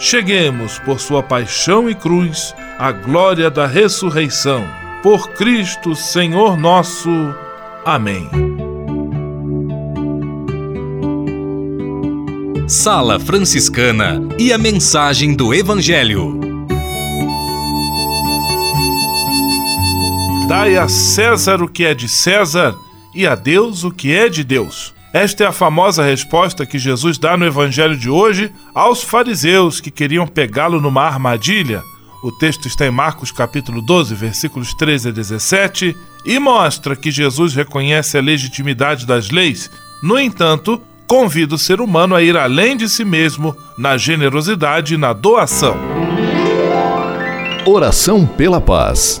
cheguemos, por sua paixão e cruz, à glória da ressurreição. Por Cristo, Senhor nosso. Amém. Sala Franciscana e a mensagem do Evangelho. Dai a César o que é de César e a Deus o que é de Deus. Esta é a famosa resposta que Jesus dá no Evangelho de hoje aos fariseus que queriam pegá-lo numa armadilha. O texto está em Marcos capítulo 12, versículos 13 a 17, e mostra que Jesus reconhece a legitimidade das leis. No entanto, convida o ser humano a ir além de si mesmo na generosidade e na doação. Oração pela paz.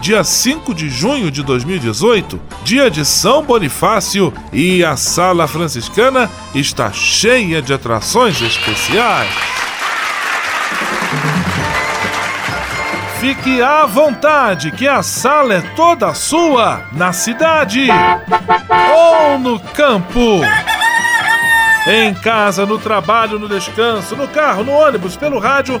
dia 5 de junho de 2018, dia de São Bonifácio, e a sala franciscana está cheia de atrações especiais. Fique à vontade, que a sala é toda sua, na cidade ou no campo. Em casa, no trabalho, no descanso, no carro, no ônibus, pelo rádio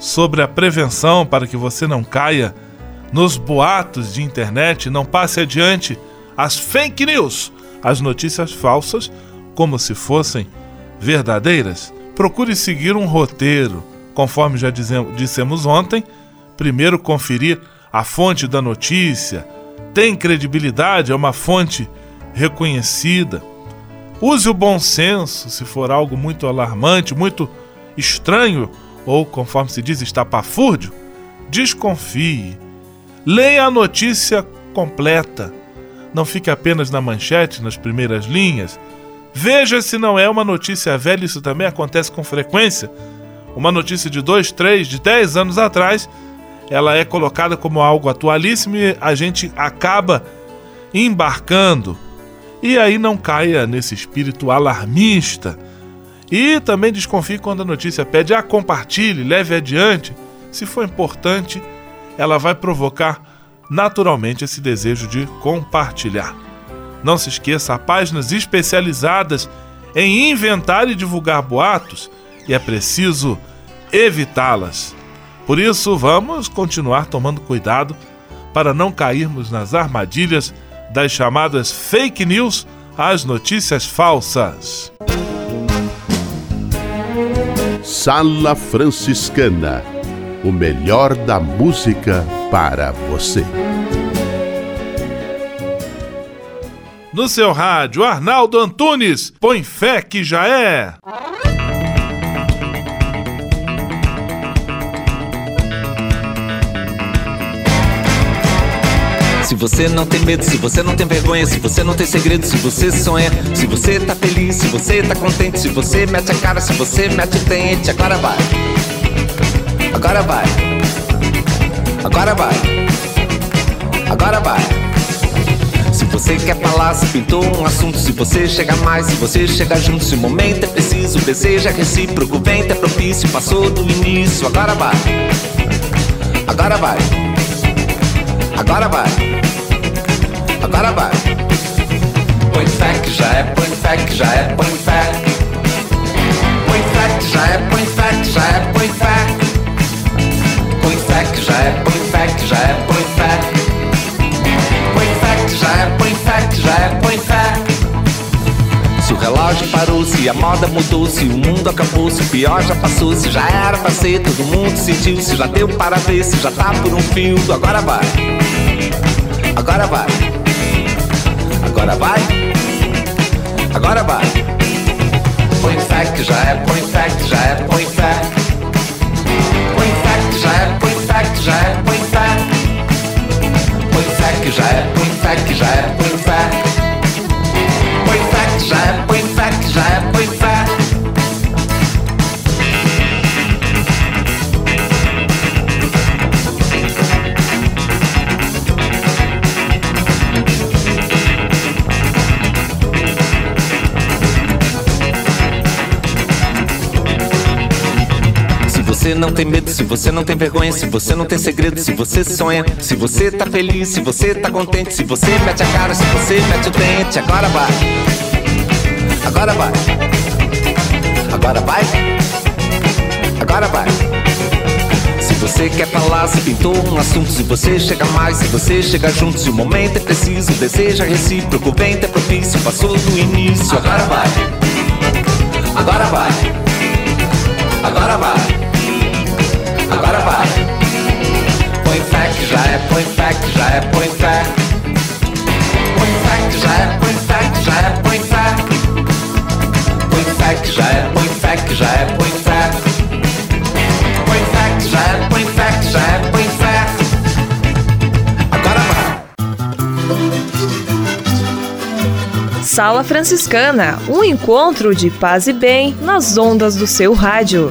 sobre a prevenção para que você não caia nos boatos de internet, não passe adiante as fake news, as notícias falsas, como se fossem verdadeiras. Procure seguir um roteiro, conforme já dissemos ontem. Primeiro, conferir a fonte da notícia. Tem credibilidade? É uma fonte reconhecida. Use o bom senso se for algo muito alarmante, muito estranho ou, conforme se diz, estapafúrdio, desconfie. Leia a notícia completa. Não fique apenas na manchete, nas primeiras linhas. Veja se não é uma notícia velha, isso também acontece com frequência. Uma notícia de dois, três, de dez anos atrás, ela é colocada como algo atualíssimo e a gente acaba embarcando. E aí não caia nesse espírito alarmista e também desconfie quando a notícia pede ah, compartilhe, leve adiante. Se for importante, ela vai provocar naturalmente esse desejo de compartilhar. Não se esqueça, há páginas especializadas em inventar e divulgar boatos e é preciso evitá-las. Por isso, vamos continuar tomando cuidado para não cairmos nas armadilhas das chamadas fake news, as notícias falsas. Sala Franciscana o melhor da música para você. No seu rádio, Arnaldo Antunes, põe fé que já é. Se você não tem medo, se você não tem vergonha, se você não tem segredo, se você sonha, se você tá feliz, se você tá contente, se você mete a cara, se você mete o dente, agora vai. Agora vai. Agora vai. Agora vai. Se você quer falar, se pintou um assunto, se você chega mais, se você chega junto, se o momento é preciso, o desejo é recíproco, vento é propício, passou do início, agora vai. Agora vai. Agora vai agora vai. Põe fé que já é, põe fé que já é, põe fé. Põe fé que já é, põe fé que já é, põe fé. Põe fé que já é, põe fé que já é, põe fé. Relógio parou, se a moda mudou, se o mundo acabou, se o pior já passou, se já era pra ser, todo mundo sentiu, se já deu para ver, se já tá por um fio, agora vai. Agora vai. Agora vai, agora vai. Põe fé que já é, põe fé que já é, põe fé. Põe fé que já é, põe fé que já é, põe fé. Põe fé que já é, põe fé que já é, põe fé. Põe fé que já é, põe já é, fé. você não tem medo, se você não tem vergonha, se você não tem segredo, se você sonha, se você tá feliz, se você tá contente, se você mete a cara, se você mete o dente, agora vai. Agora vai. Agora vai. Agora vai. Se você quer falar, se pintou um assunto, se você chega mais, se você chega junto, se o momento é preciso, deseja recíproco, vento é propício, passou do início. Agora vai. Agora vai. Agora vai. Agora vai. Põe fé que já é, põe fé que já é, põe fé. Põe fé que já é, põe fé que já é que já é põe fé, que já é põe fé. Põe fé, que já é põe fé, que já é põe fé. Agora vai. Sala Franciscana, um encontro de paz e bem nas ondas do seu rádio.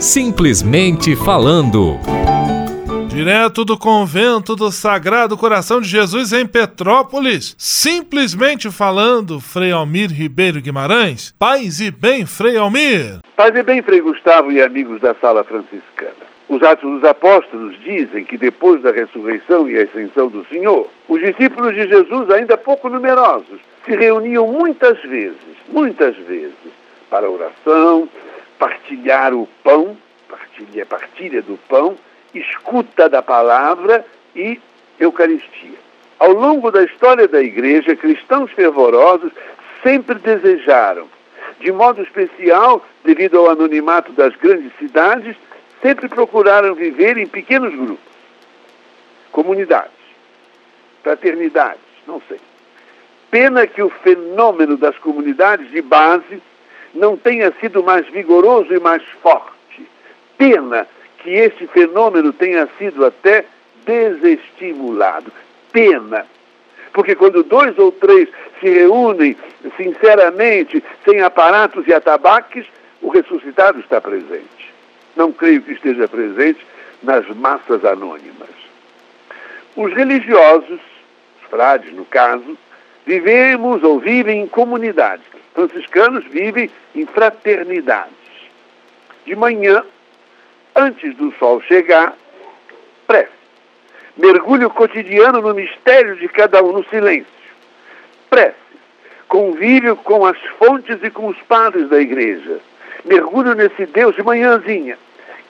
Simplesmente falando. Direto do convento do Sagrado Coração de Jesus em Petrópolis, simplesmente falando, Frei Almir Ribeiro Guimarães. Paz e bem, Frei Almir. Paz e bem, Frei Gustavo e amigos da Sala Franciscana. Os Atos dos Apóstolos dizem que depois da ressurreição e ascensão do Senhor, os discípulos de Jesus, ainda pouco numerosos, se reuniam muitas vezes, muitas vezes, para oração, partilhar o pão, partilha, partilha do pão, escuta da palavra e Eucaristia. Ao longo da história da Igreja, cristãos fervorosos sempre desejaram, de modo especial, devido ao anonimato das grandes cidades, sempre procuraram viver em pequenos grupos, comunidades, fraternidades, não sei. Pena que o fenômeno das comunidades de base não tenha sido mais vigoroso e mais forte. Pena que esse fenômeno tenha sido até desestimulado. Pena. Porque quando dois ou três se reúnem sinceramente, sem aparatos e atabaques, o ressuscitado está presente. Não creio que esteja presente nas massas anônimas. Os religiosos, os frades no caso, vivemos ou vivem em comunidades. Franciscanos vivem em fraternidades. De manhã, antes do sol chegar, prece. Mergulho cotidiano no mistério de cada um, no silêncio. Prece. Convívio com as fontes e com os padres da igreja. Mergulho nesse Deus de manhãzinha,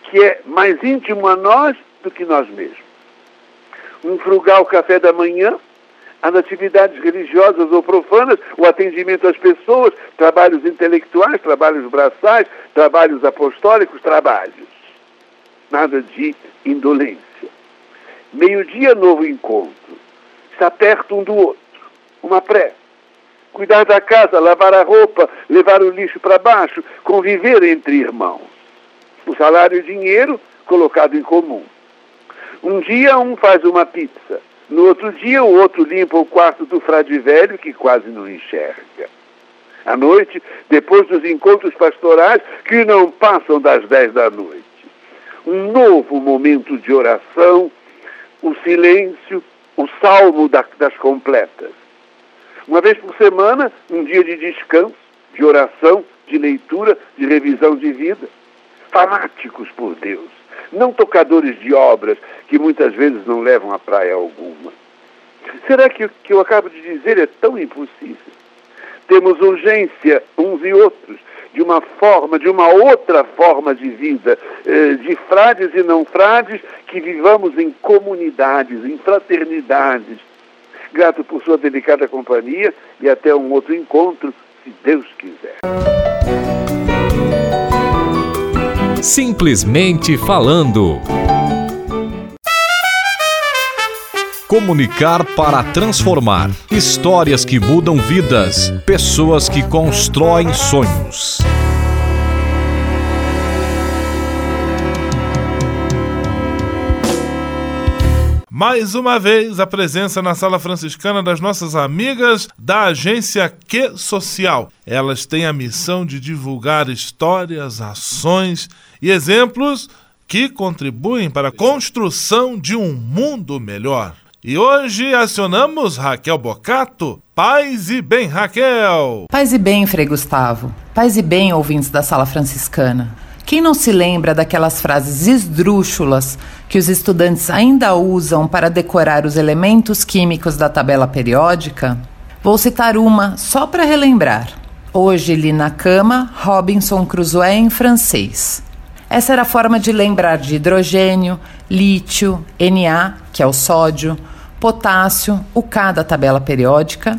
que é mais íntimo a nós do que nós mesmos. Um frugal café da manhã, as atividades religiosas ou profanas, o atendimento às pessoas, trabalhos intelectuais, trabalhos braçais, trabalhos apostólicos, trabalhos nada de indolência. Meio-dia, novo encontro. Está perto um do outro. Uma prece. Cuidar da casa, lavar a roupa, levar o lixo para baixo, conviver entre irmãos. O salário e o dinheiro colocado em comum. Um dia um faz uma pizza. No outro dia o outro limpa o quarto do frade velho que quase não enxerga. À noite, depois dos encontros pastorais que não passam das dez da noite um novo momento de oração, o silêncio, o salmo da, das completas. Uma vez por semana, um dia de descanso, de oração, de leitura, de revisão de vida. Fanáticos por Deus, não tocadores de obras que muitas vezes não levam a praia alguma. Será que o que eu acabo de dizer é tão impossível? Temos urgência, uns e outros, de uma forma, de uma outra forma de vida, eh, de frades e não frades, que vivamos em comunidades, em fraternidades. Grato por sua delicada companhia e até um outro encontro, se Deus quiser. Simplesmente falando. Comunicar para transformar. Histórias que mudam vidas. Pessoas que constroem sonhos. Mais uma vez, a presença na sala franciscana das nossas amigas da agência Que Social. Elas têm a missão de divulgar histórias, ações e exemplos que contribuem para a construção de um mundo melhor. E hoje acionamos Raquel Bocato. Paz e bem, Raquel! Paz e bem, Frei Gustavo. Paz e bem, ouvintes da Sala Franciscana. Quem não se lembra daquelas frases esdrúxulas que os estudantes ainda usam para decorar os elementos químicos da tabela periódica? Vou citar uma só para relembrar. Hoje li na cama Robinson Crusoe em francês. Essa era a forma de lembrar de hidrogênio, lítio, Na, que é o sódio, potássio, o K da tabela periódica,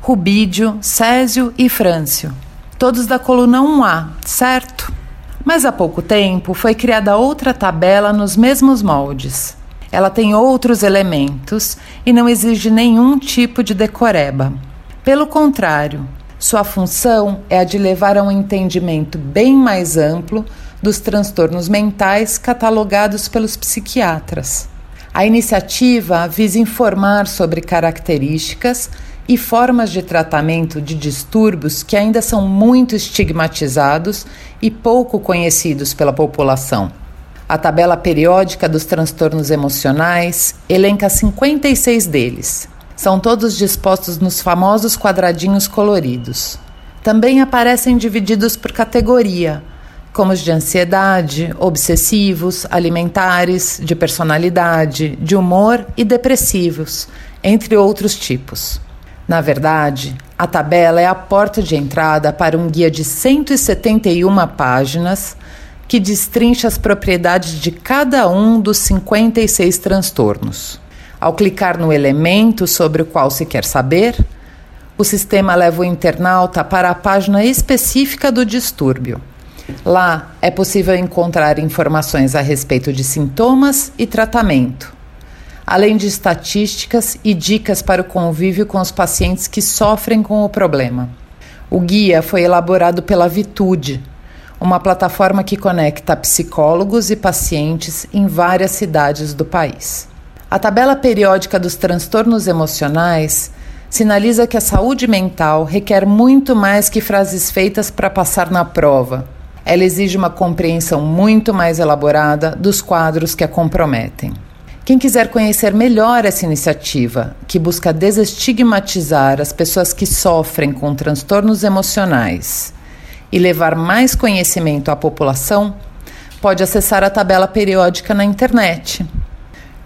rubídio, césio e frâncio. Todos da coluna 1A, certo? Mas há pouco tempo foi criada outra tabela nos mesmos moldes. Ela tem outros elementos e não exige nenhum tipo de decoreba. Pelo contrário, sua função é a de levar a um entendimento bem mais amplo dos transtornos mentais catalogados pelos psiquiatras. A iniciativa visa informar sobre características e formas de tratamento de distúrbios que ainda são muito estigmatizados e pouco conhecidos pela população. A tabela periódica dos transtornos emocionais elenca 56 deles. São todos dispostos nos famosos quadradinhos coloridos. Também aparecem divididos por categoria, como os de ansiedade, obsessivos, alimentares, de personalidade, de humor e depressivos, entre outros tipos. Na verdade, a tabela é a porta de entrada para um guia de 171 páginas que destrincha as propriedades de cada um dos 56 transtornos. Ao clicar no elemento sobre o qual se quer saber, o sistema leva o internauta para a página específica do distúrbio. Lá é possível encontrar informações a respeito de sintomas e tratamento, além de estatísticas e dicas para o convívio com os pacientes que sofrem com o problema. O guia foi elaborado pela Vitude, uma plataforma que conecta psicólogos e pacientes em várias cidades do país. A tabela periódica dos transtornos emocionais sinaliza que a saúde mental requer muito mais que frases feitas para passar na prova ela exige uma compreensão muito mais elaborada dos quadros que a comprometem. Quem quiser conhecer melhor essa iniciativa, que busca desestigmatizar as pessoas que sofrem com transtornos emocionais e levar mais conhecimento à população, pode acessar a tabela periódica na internet.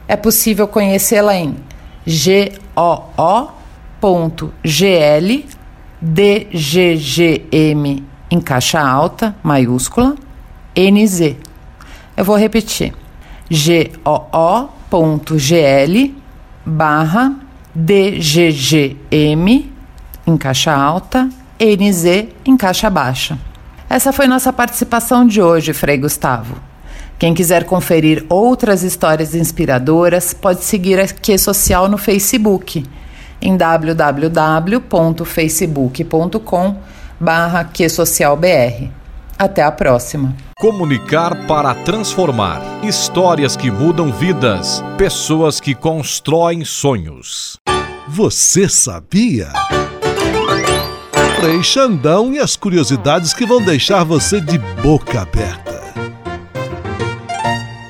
É possível conhecê-la em goo.gl em caixa alta, maiúscula, NZ. Eu vou repetir. goo.gl barra DGGM em caixa alta, NZ em caixa baixa. Essa foi nossa participação de hoje, Frei Gustavo. Quem quiser conferir outras histórias inspiradoras, pode seguir a Que Social no Facebook, em www.facebook.com.br barra. Até a próxima. Comunicar para transformar. Histórias que mudam vidas. Pessoas que constroem sonhos. Você sabia? Frei Xandão e as curiosidades que vão deixar você de boca aberta.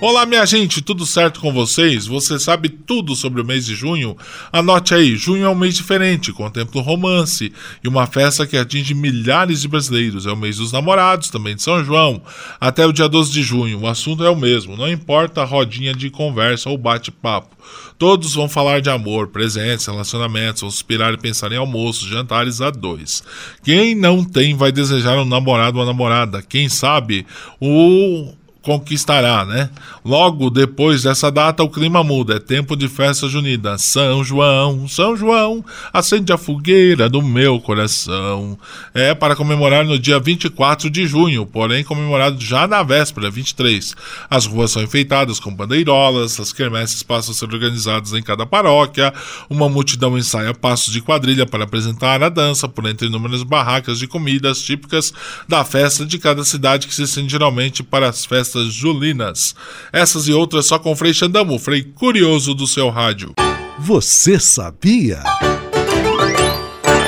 Olá, minha gente, tudo certo com vocês? Você sabe tudo sobre o mês de junho? Anote aí: junho é um mês diferente, contempla o romance e uma festa que atinge milhares de brasileiros. É o mês dos namorados, também de São João. Até o dia 12 de junho, o assunto é o mesmo, não importa a rodinha de conversa ou bate-papo. Todos vão falar de amor, presentes, relacionamentos, vão suspirar e pensar em almoços, jantares a dois. Quem não tem vai desejar um namorado ou namorada. Quem sabe o conquistará, né? Logo depois dessa data o clima muda, é tempo de festa junina. São João, São João, acende a fogueira do meu coração. É para comemorar no dia 24 de junho, porém comemorado já na véspera, 23. As ruas são enfeitadas com bandeirolas, as quermesses passam a ser organizadas em cada paróquia, uma multidão ensaia passos de quadrilha para apresentar a dança por entre inúmeras barracas de comidas típicas da festa de cada cidade que se estende geralmente para as festas festas julinas. Essas e outras só com Frei Xandamo, Frei Curioso do seu rádio. Você sabia?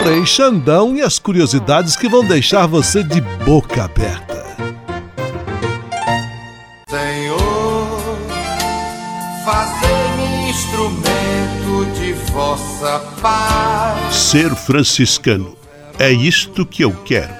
Frei Xandão e as curiosidades que vão deixar você de boca aberta. Senhor, fazei-me instrumento de vossa paz. Ser franciscano é isto que eu quero.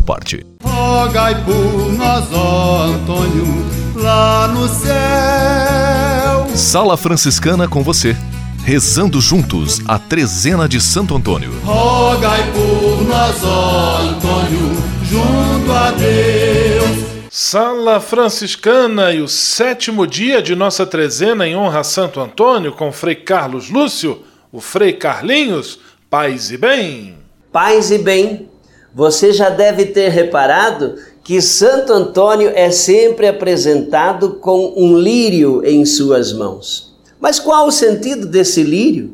parte. Rogai por nós, ó Antônio, lá no céu. Sala Franciscana com você. Rezando juntos a trezena de Santo Antônio. Rogai por nós, ó Antônio, junto a Deus. Sala Franciscana e o sétimo dia de nossa trezena em honra a Santo Antônio com Frei Carlos Lúcio, o Frei Carlinhos, paz e bem. Paz e bem. Você já deve ter reparado que Santo Antônio é sempre apresentado com um lírio em suas mãos. Mas qual o sentido desse lírio?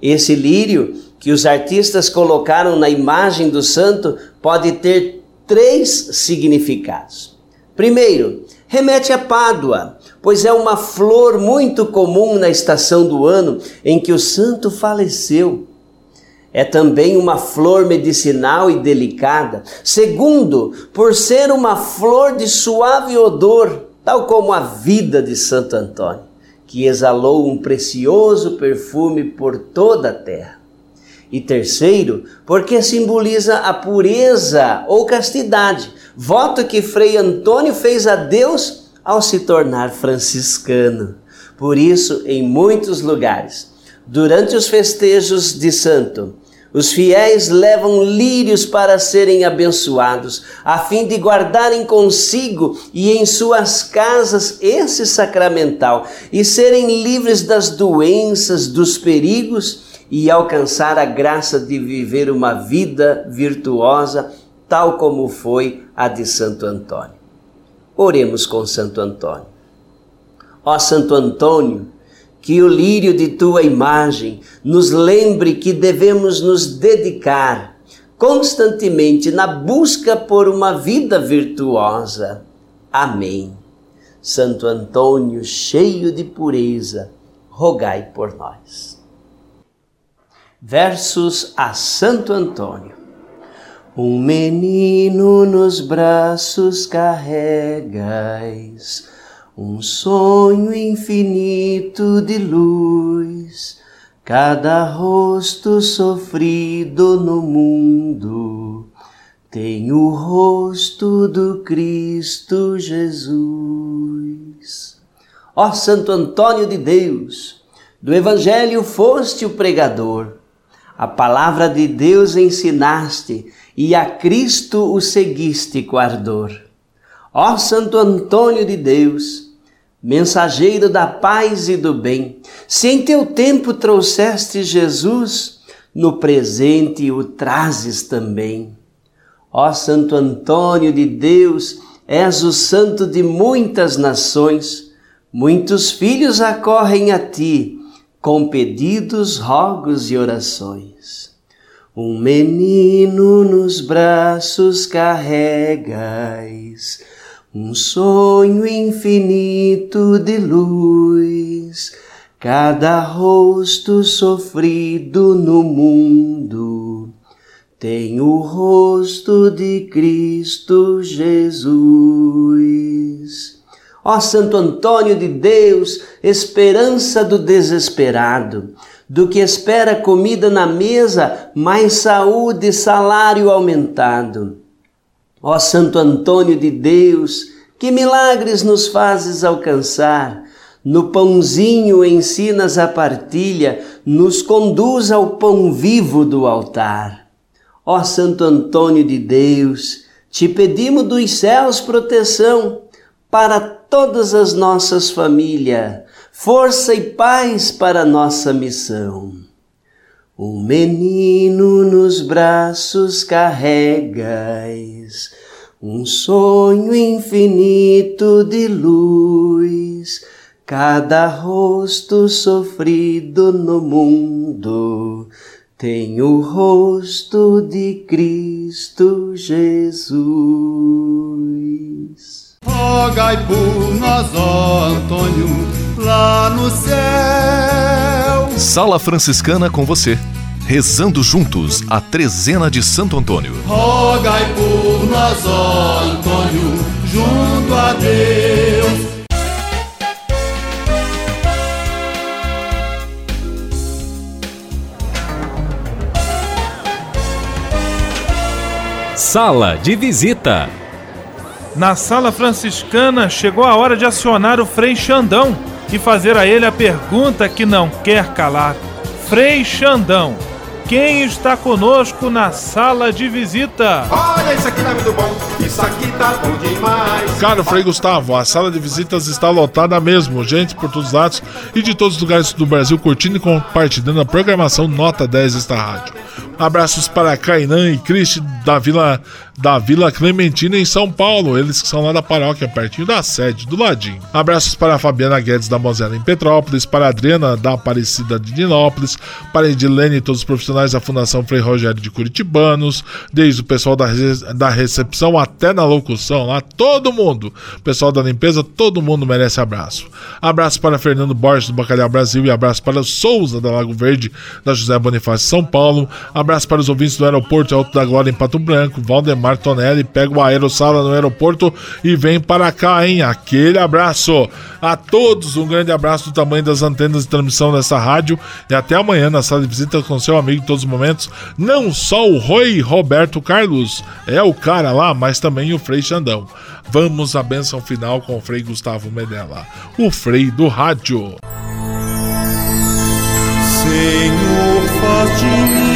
Esse lírio que os artistas colocaram na imagem do santo pode ter três significados. Primeiro, remete a Pádua, pois é uma flor muito comum na estação do ano em que o santo faleceu é também uma flor medicinal e delicada. Segundo, por ser uma flor de suave odor, tal como a vida de Santo Antônio, que exalou um precioso perfume por toda a terra. E terceiro, porque simboliza a pureza ou castidade, voto que Frei Antônio fez a Deus ao se tornar franciscano. Por isso, em muitos lugares, durante os festejos de santo, os fiéis levam lírios para serem abençoados, a fim de guardarem consigo e em suas casas esse sacramental e serem livres das doenças, dos perigos e alcançar a graça de viver uma vida virtuosa, tal como foi a de Santo Antônio. Oremos com Santo Antônio. Ó Santo Antônio, que o lírio de tua imagem nos lembre que devemos nos dedicar constantemente na busca por uma vida virtuosa. Amém. Santo Antônio, cheio de pureza, rogai por nós. Versos a Santo Antônio. Um menino nos braços carregais um sonho infinito de luz, cada rosto sofrido no mundo tem o rosto do Cristo Jesus. Ó Santo Antônio de Deus, do Evangelho foste o pregador, a palavra de Deus ensinaste e a Cristo o seguiste com ardor. Ó Santo Antônio de Deus, mensageiro da paz e do bem, se em teu tempo trouxeste Jesus, no presente o trazes também. Ó Santo Antônio de Deus, és o santo de muitas nações, muitos filhos acorrem a ti, com pedidos, rogos e orações. Um menino nos braços carregas, um sonho infinito de luz, cada rosto sofrido no mundo tem o rosto de Cristo Jesus. Ó Santo Antônio de Deus, esperança do desesperado, do que espera comida na mesa, mais saúde e salário aumentado. Ó Santo Antônio de Deus, que milagres nos fazes alcançar. No pãozinho ensinas a partilha, nos conduz ao pão vivo do altar. Ó Santo Antônio de Deus, te pedimos dos céus proteção para todas as nossas famílias, força e paz para nossa missão. Um menino nos braços carregas, um sonho infinito de luz, cada rosto sofrido no mundo tem o rosto de Cristo Jesus. Rogai por nós, ó Antônio, lá no céu. Sala Franciscana com você, rezando juntos a trezena de Santo Antônio. Rogai por nós, ó Antônio, junto a Deus Sala de visita. Na sala franciscana chegou a hora de acionar o Frei Xandão e fazer a ele a pergunta que não quer calar. Frei Xandão, quem está conosco na sala de visita? Olha, isso aqui tá muito bom, isso aqui tá bom demais. Caro Frei Gustavo, a sala de visitas está lotada mesmo, gente por todos os lados e de todos os lugares do Brasil curtindo e compartilhando a programação Nota 10 desta rádio. Abraços para Cainan e Cristi da Vila, da Vila Clementina em São Paulo, eles que são lá da paróquia, pertinho da sede, do ladinho. Abraços para a Fabiana Guedes da Mosela em Petrópolis, para a Adriana da Aparecida de Dinópolis, para a Edilene e todos os profissionais da Fundação Frei Rogério de Curitibanos, desde o pessoal da, da recepção até na locução, lá todo mundo, pessoal da limpeza, todo mundo merece abraço. Abraço para Fernando Borges do Bacalhau Brasil e abraço para Souza da Lago Verde, da José Bonifácio São Paulo. Abraço para os ouvintes do aeroporto Alto da Glória em Pato Branco. Valdemar Tonelli pega o aerossala no aeroporto e vem para cá, hein? Aquele abraço. A todos um grande abraço do tamanho das antenas de transmissão dessa rádio e até amanhã na sala de visita com seu amigo em todos os momentos. Não só o Rui Roberto Carlos é o cara lá, mas também o Frei Xandão. Vamos à benção final com o Frei Gustavo Medella, o Frei do Rádio. Senhor, faz de mim